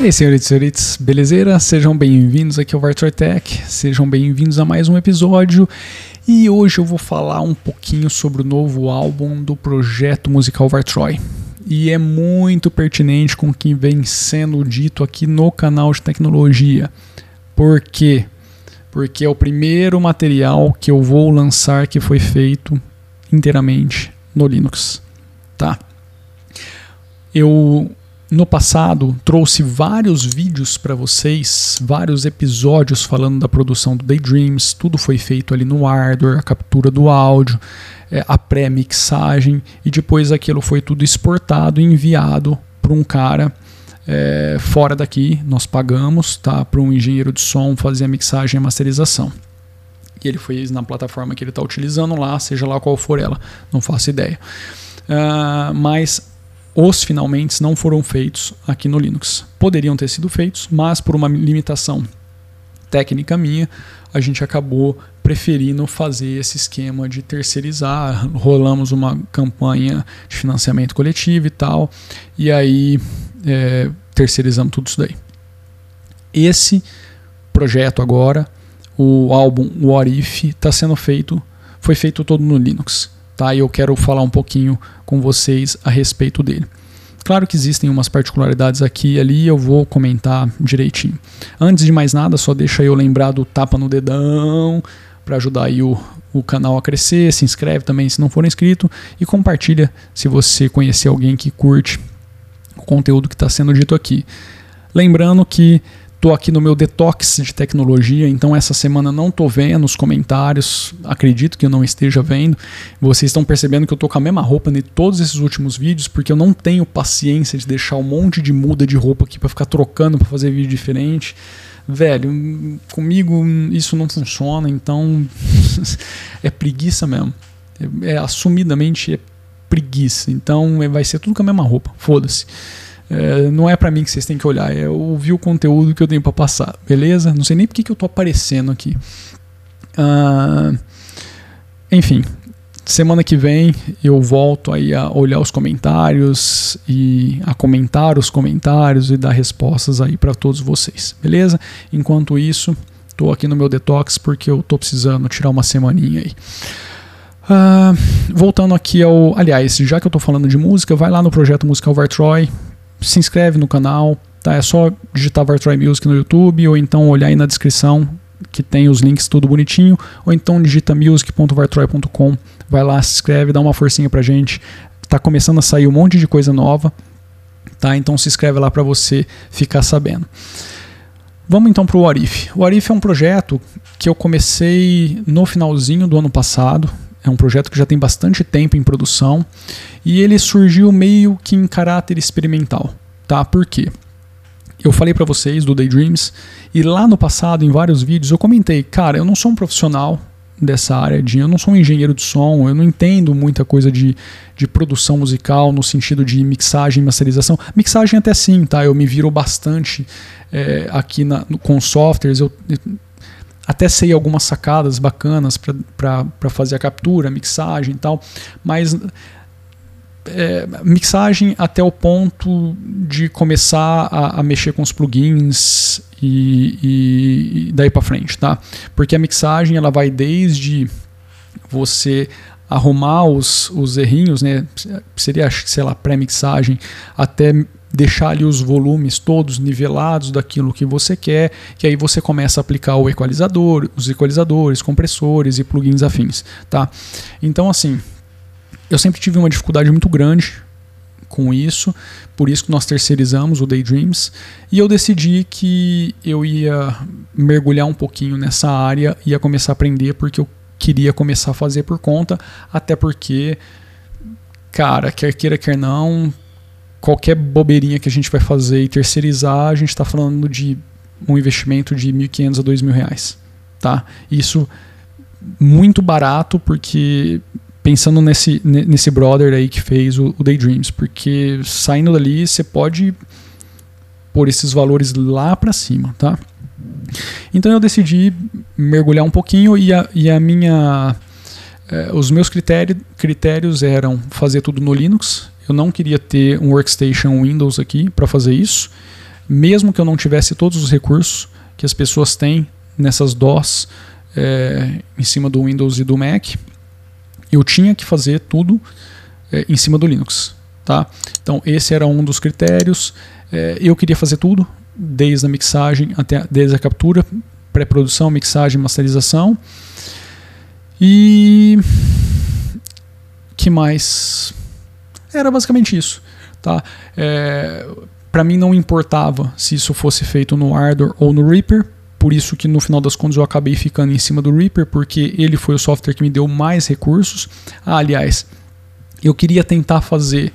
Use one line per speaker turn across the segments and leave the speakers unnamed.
E aí, senhoritos e senhoritas, belezeira? Sejam bem-vindos aqui ao Vartroy Tech, sejam bem-vindos a mais um episódio. E hoje eu vou falar um pouquinho sobre o novo álbum do projeto musical Vartroy. E é muito pertinente com o que vem sendo dito aqui no canal de tecnologia. Por quê? Porque é o primeiro material que eu vou lançar que foi feito inteiramente no Linux, tá? Eu no passado trouxe vários vídeos para vocês, vários episódios falando da produção do Daydreams, tudo foi feito ali no hardware, a captura do áudio, é, a pré-mixagem e depois aquilo foi tudo exportado e enviado para um cara é, fora daqui, nós pagamos tá, para um engenheiro de som fazer a mixagem e a masterização. E ele fez na plataforma que ele está utilizando lá, seja lá qual for ela, não faço ideia. Uh, mas os finalmente não foram feitos aqui no Linux. Poderiam ter sido feitos, mas por uma limitação técnica minha, a gente acabou preferindo fazer esse esquema de terceirizar. Rolamos uma campanha de financiamento coletivo e tal, e aí é, terceirizamos tudo isso daí. Esse projeto agora, o álbum What If, está sendo feito, foi feito todo no Linux tá? E eu quero falar um pouquinho com vocês a respeito dele. Claro que existem umas particularidades aqui e ali, eu vou comentar direitinho. Antes de mais nada, só deixa eu lembrar do tapa no dedão para ajudar aí o, o canal a crescer. Se inscreve também se não for inscrito e compartilha se você conhecer alguém que curte o conteúdo que está sendo dito aqui. Lembrando que Tô aqui no meu detox de tecnologia, então essa semana não tô vendo os comentários, acredito que eu não esteja vendo. Vocês estão percebendo que eu tô com a mesma roupa em todos esses últimos vídeos, porque eu não tenho paciência de deixar um monte de muda de roupa aqui para ficar trocando para fazer vídeo diferente. Velho, comigo isso não funciona, então é preguiça mesmo. É, é assumidamente é preguiça. Então vai ser tudo com a mesma roupa. Foda-se. É, não é para mim que vocês têm que olhar, é ouvir o conteúdo que eu tenho para passar, beleza? Não sei nem porque que eu tô aparecendo aqui. Ah, enfim, semana que vem eu volto aí a olhar os comentários e a comentar os comentários e dar respostas aí para todos vocês, beleza? Enquanto isso, tô aqui no meu detox porque eu tô precisando tirar uma semaninha aí. Uh, voltando aqui ao. Aliás, já que eu tô falando de música, vai lá no projeto Musical Vartroy, se inscreve no canal, tá? É só digitar Vartroy Music no YouTube ou então olhar aí na descrição que tem os links tudo bonitinho, ou então digita music.vartroy.com, vai lá, se inscreve, dá uma forcinha pra gente. Tá começando a sair um monte de coisa nova, tá? Então se inscreve lá para você ficar sabendo. Vamos então para o Arif. O Arif é um projeto que eu comecei no finalzinho do ano passado. É um projeto que já tem bastante tempo em produção e ele surgiu meio que em caráter experimental, tá? Por quê? Eu falei para vocês do Daydreams e lá no passado, em vários vídeos, eu comentei, cara, eu não sou um profissional dessa área de, eu não sou um engenheiro de som, eu não entendo muita coisa de, de produção musical no sentido de mixagem, masterização. Mixagem até sim, tá? Eu me viro bastante é, aqui na, com softwares, eu até sei algumas sacadas bacanas para fazer a captura, mixagem e tal, mas é, mixagem até o ponto de começar a, a mexer com os plugins e, e, e daí para frente, tá? Porque a mixagem ela vai desde você arrumar os, os errinhos, né? Seria, sei lá, pré-mixagem, até deixar ali os volumes todos nivelados daquilo que você quer, que aí você começa a aplicar o equalizador, os equalizadores, compressores e plugins afins, tá? Então assim, eu sempre tive uma dificuldade muito grande com isso, por isso que nós terceirizamos o Daydreams, e eu decidi que eu ia mergulhar um pouquinho nessa área, ia começar a aprender porque eu queria começar a fazer por conta, até porque, cara, quer queira, quer não, qualquer bobeirinha que a gente vai fazer e terceirizar, a gente está falando de um investimento de 1.500 a 2.000 reais, tá? Isso muito barato porque pensando nesse, nesse brother aí que fez o, o Daydreams, porque saindo dali você pode pôr esses valores lá para cima, tá? Então eu decidi mergulhar um pouquinho e a, e a minha eh, os meus critério, critérios eram fazer tudo no Linux. Eu não queria ter um workstation Windows aqui para fazer isso. mesmo que eu não tivesse todos os recursos que as pessoas têm nessas DOS é, em cima do Windows e do Mac, eu tinha que fazer tudo é, em cima do Linux. Tá? Então esse era um dos critérios. É, eu queria fazer tudo, desde a mixagem até desde a captura, pré-produção, mixagem, masterização. E que mais? Era basicamente isso, tá? É, para mim não importava se isso fosse feito no Ardor ou no Reaper, por isso que no final das contas eu acabei ficando em cima do Reaper, porque ele foi o software que me deu mais recursos. Ah, aliás, eu queria tentar fazer,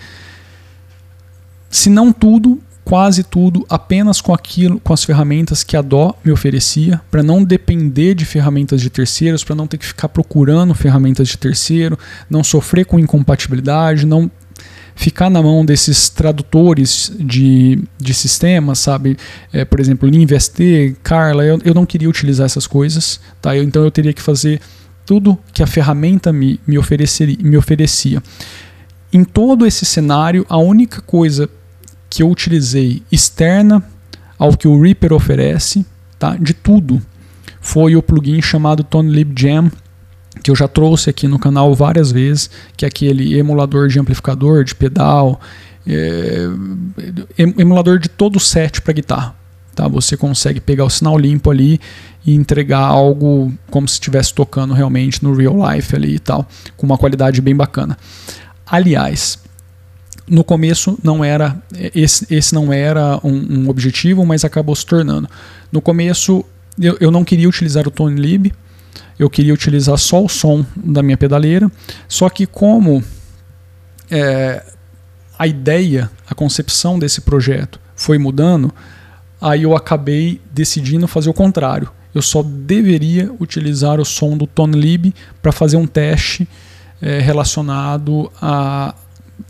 se não tudo, quase tudo apenas com aquilo, com as ferramentas que a DO me oferecia, para não depender de ferramentas de terceiros, para não ter que ficar procurando ferramentas de terceiro, não sofrer com incompatibilidade, não ficar na mão desses tradutores de, de sistemas, sabe? É, por exemplo, LinVST, Carla, eu, eu não queria utilizar essas coisas, tá? Eu, então eu teria que fazer tudo que a ferramenta me, me, ofereceria, me oferecia. Em todo esse cenário, a única coisa que eu utilizei externa ao que o Reaper oferece, tá? de tudo, foi o plugin chamado ToneLib Jam, que eu já trouxe aqui no canal várias vezes, que é aquele emulador de amplificador, de pedal, é, emulador de todo o set para guitarra. Tá? Você consegue pegar o sinal limpo ali e entregar algo como se estivesse tocando realmente no real life ali e tal, com uma qualidade bem bacana. Aliás, no começo não era esse, esse não era um, um, objetivo, mas acabou se tornando. No começo eu, eu não queria utilizar o Tone Lib, eu queria utilizar só o som da minha pedaleira, só que como é, a ideia, a concepção desse projeto foi mudando, aí eu acabei decidindo fazer o contrário. Eu só deveria utilizar o som do Tone Lib para fazer um teste é, relacionado a,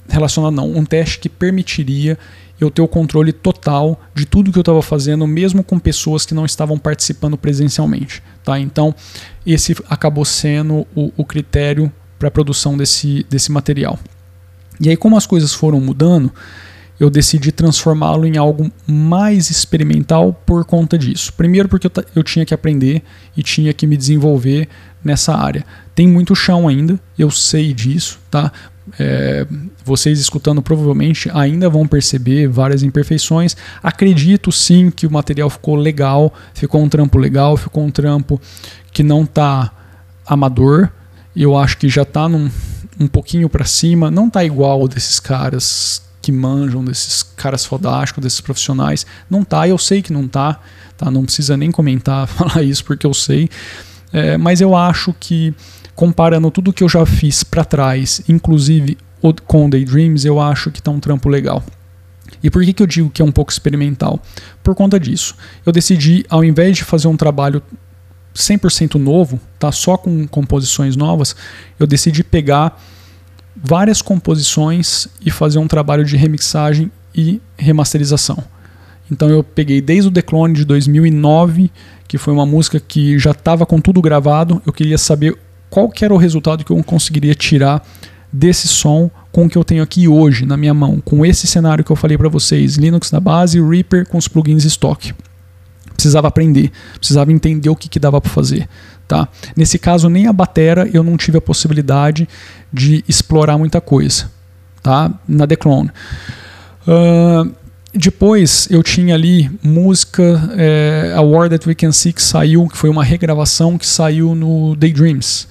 relacionado não, um teste que permitiria eu ter o controle total de tudo que eu estava fazendo, mesmo com pessoas que não estavam participando presencialmente. Tá? Então, esse acabou sendo o, o critério para a produção desse, desse material. E aí, como as coisas foram mudando, eu decidi transformá-lo em algo mais experimental por conta disso. Primeiro, porque eu, eu tinha que aprender e tinha que me desenvolver nessa área. Tem muito chão ainda, eu sei disso, tá? É, vocês escutando provavelmente ainda vão perceber várias imperfeições. Acredito sim que o material ficou legal, ficou um trampo legal, ficou um trampo que não está amador. Eu acho que já está um pouquinho para cima, não está igual desses caras que manjam, desses caras fodásticos, desses profissionais. Não tá, eu sei que não tá, tá? Não precisa nem comentar, falar isso porque eu sei. É, mas eu acho que comparando tudo que eu já fiz para trás, inclusive com Daydreams, eu acho que está um trampo legal. E por que, que eu digo que é um pouco experimental? Por conta disso. Eu decidi, ao invés de fazer um trabalho 100% novo, tá, só com composições novas, eu decidi pegar várias composições e fazer um trabalho de remixagem e remasterização. Então eu peguei desde o Declone de 2009, que foi uma música que já estava com tudo gravado, eu queria saber qual que era o resultado que eu conseguiria tirar desse som com o que eu tenho aqui hoje na minha mão, com esse cenário que eu falei para vocês, Linux na base, Reaper com os plugins estoque. Precisava aprender, precisava entender o que, que dava para fazer. Tá? Nesse caso, nem a batera eu não tive a possibilidade de explorar muita coisa tá? na Declone. Uh, depois eu tinha ali música, é, A War That We Can See, que saiu, que foi uma regravação que saiu no Daydreams.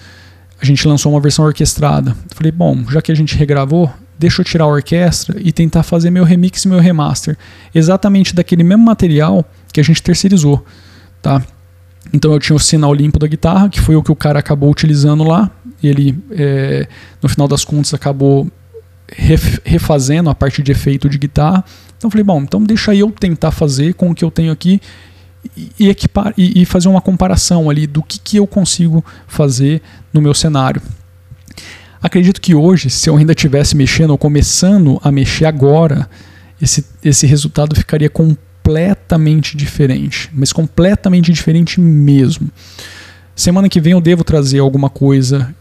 A gente lançou uma versão orquestrada. Falei, bom, já que a gente regravou, deixa eu tirar a orquestra e tentar fazer meu remix e meu remaster. Exatamente daquele mesmo material que a gente terceirizou. Tá? Então eu tinha o sinal limpo da guitarra, que foi o que o cara acabou utilizando lá. Ele, é, no final das contas, acabou refazendo a parte de efeito de guitarra. Então eu falei, bom, então deixa eu tentar fazer com o que eu tenho aqui e, equipar, e, e fazer uma comparação ali do que, que eu consigo fazer no meu cenário. Acredito que hoje, se eu ainda estivesse mexendo ou começando a mexer agora, esse, esse resultado ficaria completamente diferente, mas completamente diferente mesmo. Semana que vem eu devo trazer alguma coisa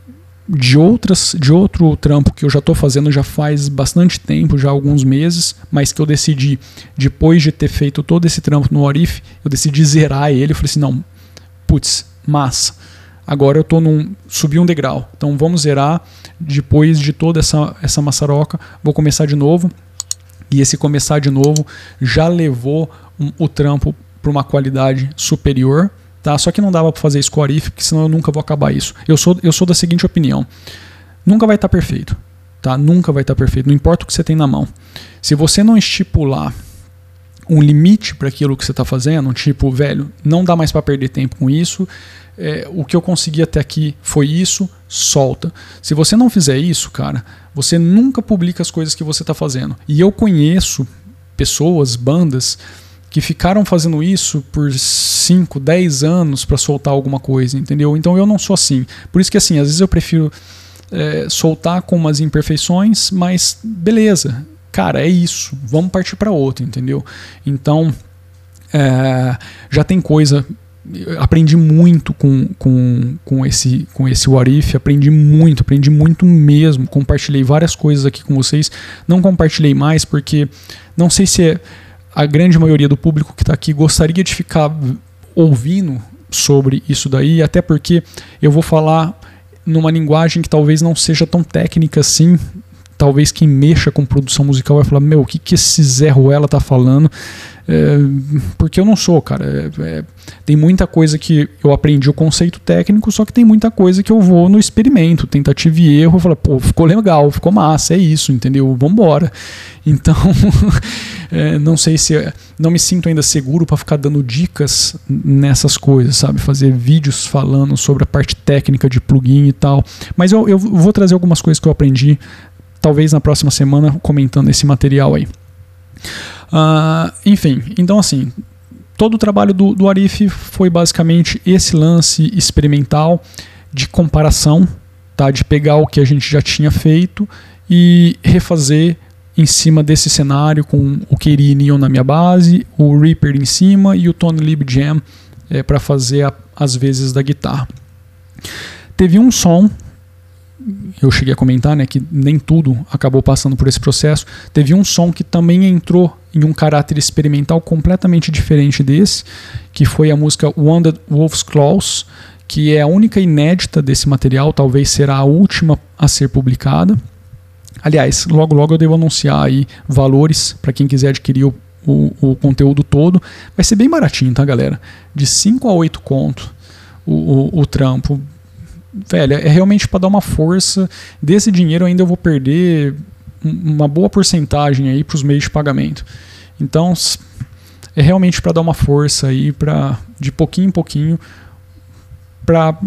de outras de outro trampo que eu já estou fazendo já faz bastante tempo, já alguns meses, mas que eu decidi depois de ter feito todo esse trampo no Orif, eu decidi zerar ele, eu falei assim, não, putz, massa. Agora eu tô num subi um degrau. Então vamos zerar depois de toda essa essa maçaroca, vou começar de novo. E esse começar de novo já levou um, o trampo para uma qualidade superior Tá? Só que não dava para fazer o Arif, porque senão eu nunca vou acabar isso. Eu sou, eu sou da seguinte opinião: nunca vai estar tá perfeito. Tá? Nunca vai estar tá perfeito, não importa o que você tem na mão. Se você não estipular um limite para aquilo que você está fazendo, tipo, velho, não dá mais para perder tempo com isso. É, o que eu consegui até aqui foi isso, solta. Se você não fizer isso, cara, você nunca publica as coisas que você está fazendo. E eu conheço pessoas, bandas que ficaram fazendo isso por 5, 10 anos para soltar alguma coisa, entendeu? Então eu não sou assim. Por isso que assim, às vezes eu prefiro é, soltar com umas imperfeições, mas beleza, cara, é isso, vamos partir para outro, entendeu? Então é, já tem coisa. Aprendi muito com, com, com esse com esse Warif, aprendi muito, aprendi muito mesmo. Compartilhei várias coisas aqui com vocês. Não compartilhei mais porque não sei se é a grande maioria do público que está aqui gostaria de ficar ouvindo sobre isso daí, até porque eu vou falar numa linguagem que talvez não seja tão técnica assim. Talvez quem mexa com produção musical vai falar: Meu, o que, que esse Zé Ruela tá falando? É, porque eu não sou, cara. É, é, tem muita coisa que eu aprendi o conceito técnico, só que tem muita coisa que eu vou no experimento, tentativa e erro. Eu falo, pô, ficou legal, ficou massa, é isso, entendeu? Vambora. Então, é, não sei se. Não me sinto ainda seguro para ficar dando dicas nessas coisas, sabe? Fazer vídeos falando sobre a parte técnica de plugin e tal. Mas eu, eu vou trazer algumas coisas que eu aprendi, talvez na próxima semana, comentando esse material aí. Uh, enfim, então assim, todo o trabalho do, do Arif foi basicamente esse lance experimental de comparação, tá? de pegar o que a gente já tinha feito e refazer em cima desse cenário com o Keri Neon na minha base, o Reaper em cima e o Tony Lib Jam é, para fazer a, as vezes da guitarra. Teve um som eu cheguei a comentar, né, que nem tudo acabou passando por esse processo. Teve um som que também entrou em um caráter experimental completamente diferente desse, que foi a música Wounded Wolf's Claws, que é a única inédita desse material, talvez será a última a ser publicada. Aliás, logo logo eu devo anunciar aí valores para quem quiser adquirir o, o, o, conteúdo todo. Vai ser bem baratinho, tá, galera? De 5 a 8 conto o, o, o trampo velho, é realmente para dar uma força. Desse dinheiro ainda eu vou perder uma boa porcentagem aí para os meios de pagamento. Então, é realmente para dar uma força aí, para de pouquinho em pouquinho, para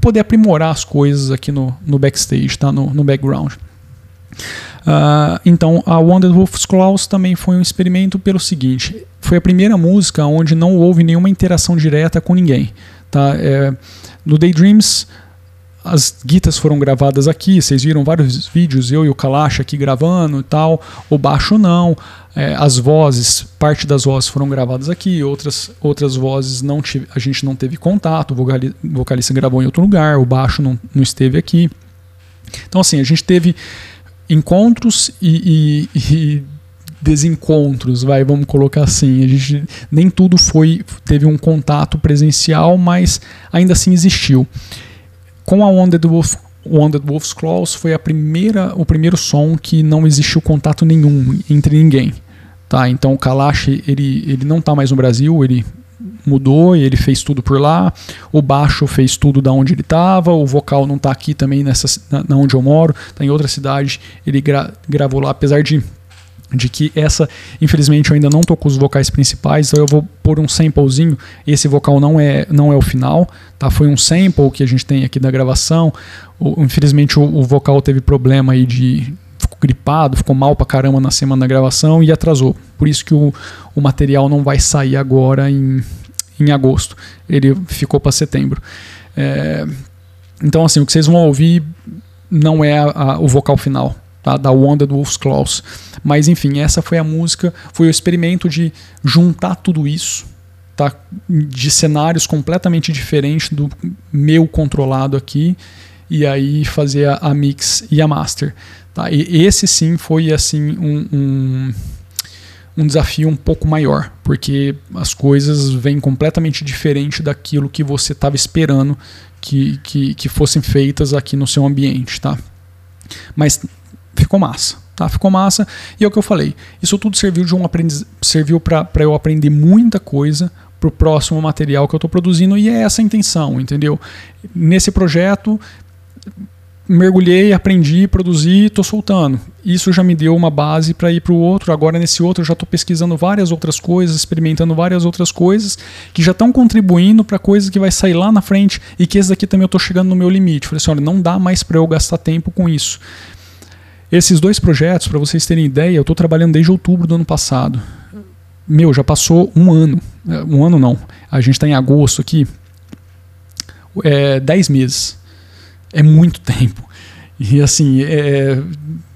poder aprimorar as coisas aqui no, no backstage, tá? no, no background. Uh, então, a Wonder Wolf's Claws também foi um experimento pelo seguinte: foi a primeira música onde não houve nenhuma interação direta com ninguém. Tá? É, no Daydreams, as guitas foram gravadas aqui, vocês viram vários vídeos, eu e o Kalash aqui gravando e tal, o baixo não, é, as vozes, parte das vozes foram gravadas aqui, outras, outras vozes não tive, a gente não teve contato, o vocalista gravou em outro lugar, o baixo não, não esteve aqui. Então assim, a gente teve encontros e, e, e desencontros, vai, vamos colocar assim. A gente nem tudo foi teve um contato presencial, mas ainda assim existiu. Com a Wounded Wolf Wounded Wolf's Claws foi a primeira, o primeiro som que não existiu contato nenhum entre ninguém. Tá, então o Kalash ele, ele não está mais no Brasil, ele mudou e ele fez tudo por lá. O baixo fez tudo da onde ele estava. O vocal não está aqui também nessa na, na, onde eu moro, está em outra cidade. Ele gra, gravou lá, apesar de de que essa, infelizmente, eu ainda não tô com os vocais principais, então eu vou pôr um samplezinho. Esse vocal não é, não é o final, tá? Foi um sample que a gente tem aqui da gravação. O, infelizmente, o, o, vocal teve problema aí de ficou gripado, ficou mal pra caramba na semana da gravação e atrasou. Por isso que o, o material não vai sair agora em, em agosto. Ele ficou para setembro. É, então, assim, o que vocês vão ouvir não é a, a, o vocal final tá? da Wounded Wolf's Claws. Mas enfim, essa foi a música, foi o experimento de juntar tudo isso, tá? de cenários completamente diferentes do meu controlado aqui, e aí fazer a, a mix e a master. Tá? E esse sim foi assim um, um, um, desafio um pouco maior, porque as coisas vêm completamente diferente daquilo que você estava esperando que, que, que fossem feitas aqui no seu ambiente. Tá? Mas ficou massa. Tá, ficou massa. E é o que eu falei. Isso tudo serviu de um aprendiz, serviu para eu aprender muita coisa para o próximo material que eu estou produzindo e é essa a intenção, entendeu? Nesse projeto mergulhei, aprendi, produzi, estou soltando. Isso já me deu uma base para ir para o outro. Agora, nesse outro, eu já estou pesquisando várias outras coisas, experimentando várias outras coisas que já estão contribuindo para coisas que vai sair lá na frente e que esse daqui também eu estou chegando no meu limite. Falei assim: olha, não dá mais para eu gastar tempo com isso. Esses dois projetos, para vocês terem ideia, eu estou trabalhando desde outubro do ano passado. Meu, já passou um ano. É, um ano não. A gente está em agosto aqui. É, dez meses. É muito tempo. E assim, é,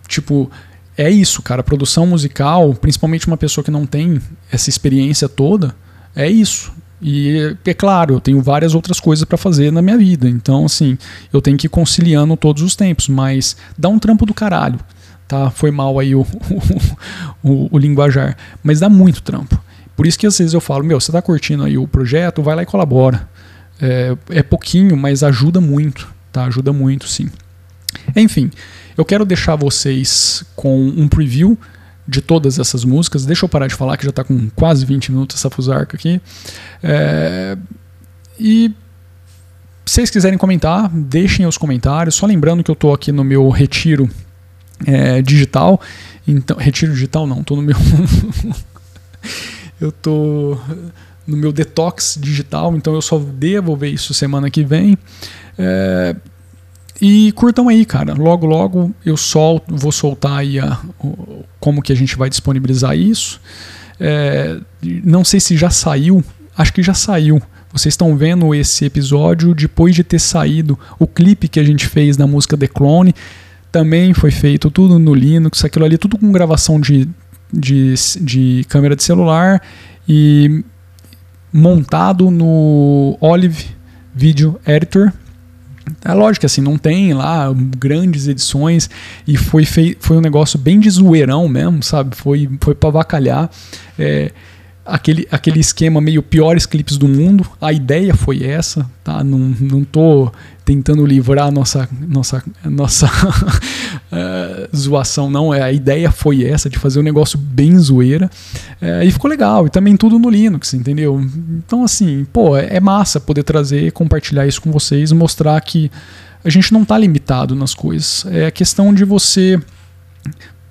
tipo, é isso, cara. Produção musical, principalmente uma pessoa que não tem essa experiência toda, é isso. E é claro, eu tenho várias outras coisas para fazer na minha vida. Então, assim, eu tenho que ir conciliando todos os tempos, mas dá um trampo do caralho. Tá? Foi mal aí o, o, o, o linguajar. Mas dá muito trampo. Por isso que às vezes eu falo, meu, você tá curtindo aí o projeto, vai lá e colabora. É, é pouquinho, mas ajuda muito. Tá? Ajuda muito, sim. Enfim, eu quero deixar vocês com um preview de todas essas músicas. Deixa eu parar de falar que já está com quase 20 minutos essa fusarca aqui. É, e se vocês quiserem comentar, deixem os comentários. Só lembrando que eu estou aqui no meu retiro é, digital. Então, retiro digital não, estou no meu. eu estou no meu detox digital, então eu só devo ver isso semana que vem. É, e curtam aí, cara. Logo, logo eu solto, vou soltar aí a, como que a gente vai disponibilizar isso. É, não sei se já saiu, acho que já saiu. Vocês estão vendo esse episódio depois de ter saído o clipe que a gente fez da música The Clone. Também foi feito tudo no Linux, aquilo ali, tudo com gravação de, de, de câmera de celular e montado no Olive Video Editor é lógico assim, não tem lá grandes edições e foi, foi um negócio bem de zoeirão mesmo, sabe? Foi, foi pra avacalhar. É, aquele, aquele esquema meio piores clipes do mundo. A ideia foi essa, tá? Não, não tô tentando livrar nossa nossa nossa uh, zoação não, é a ideia foi essa de fazer um negócio bem zoeira. Uh, e ficou legal, e também tudo no Linux, entendeu? Então assim, pô, é, é massa poder trazer, compartilhar isso com vocês, mostrar que a gente não está limitado nas coisas. É questão de você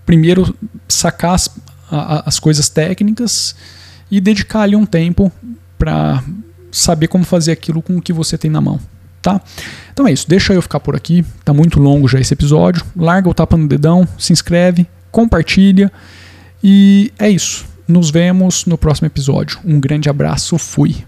primeiro sacar as, a, as coisas técnicas e dedicar ali um tempo para saber como fazer aquilo com o que você tem na mão, tá? Então é isso, deixa eu ficar por aqui, tá muito longo já esse episódio. Larga o tapa no dedão, se inscreve, compartilha e é isso. Nos vemos no próximo episódio. Um grande abraço, fui.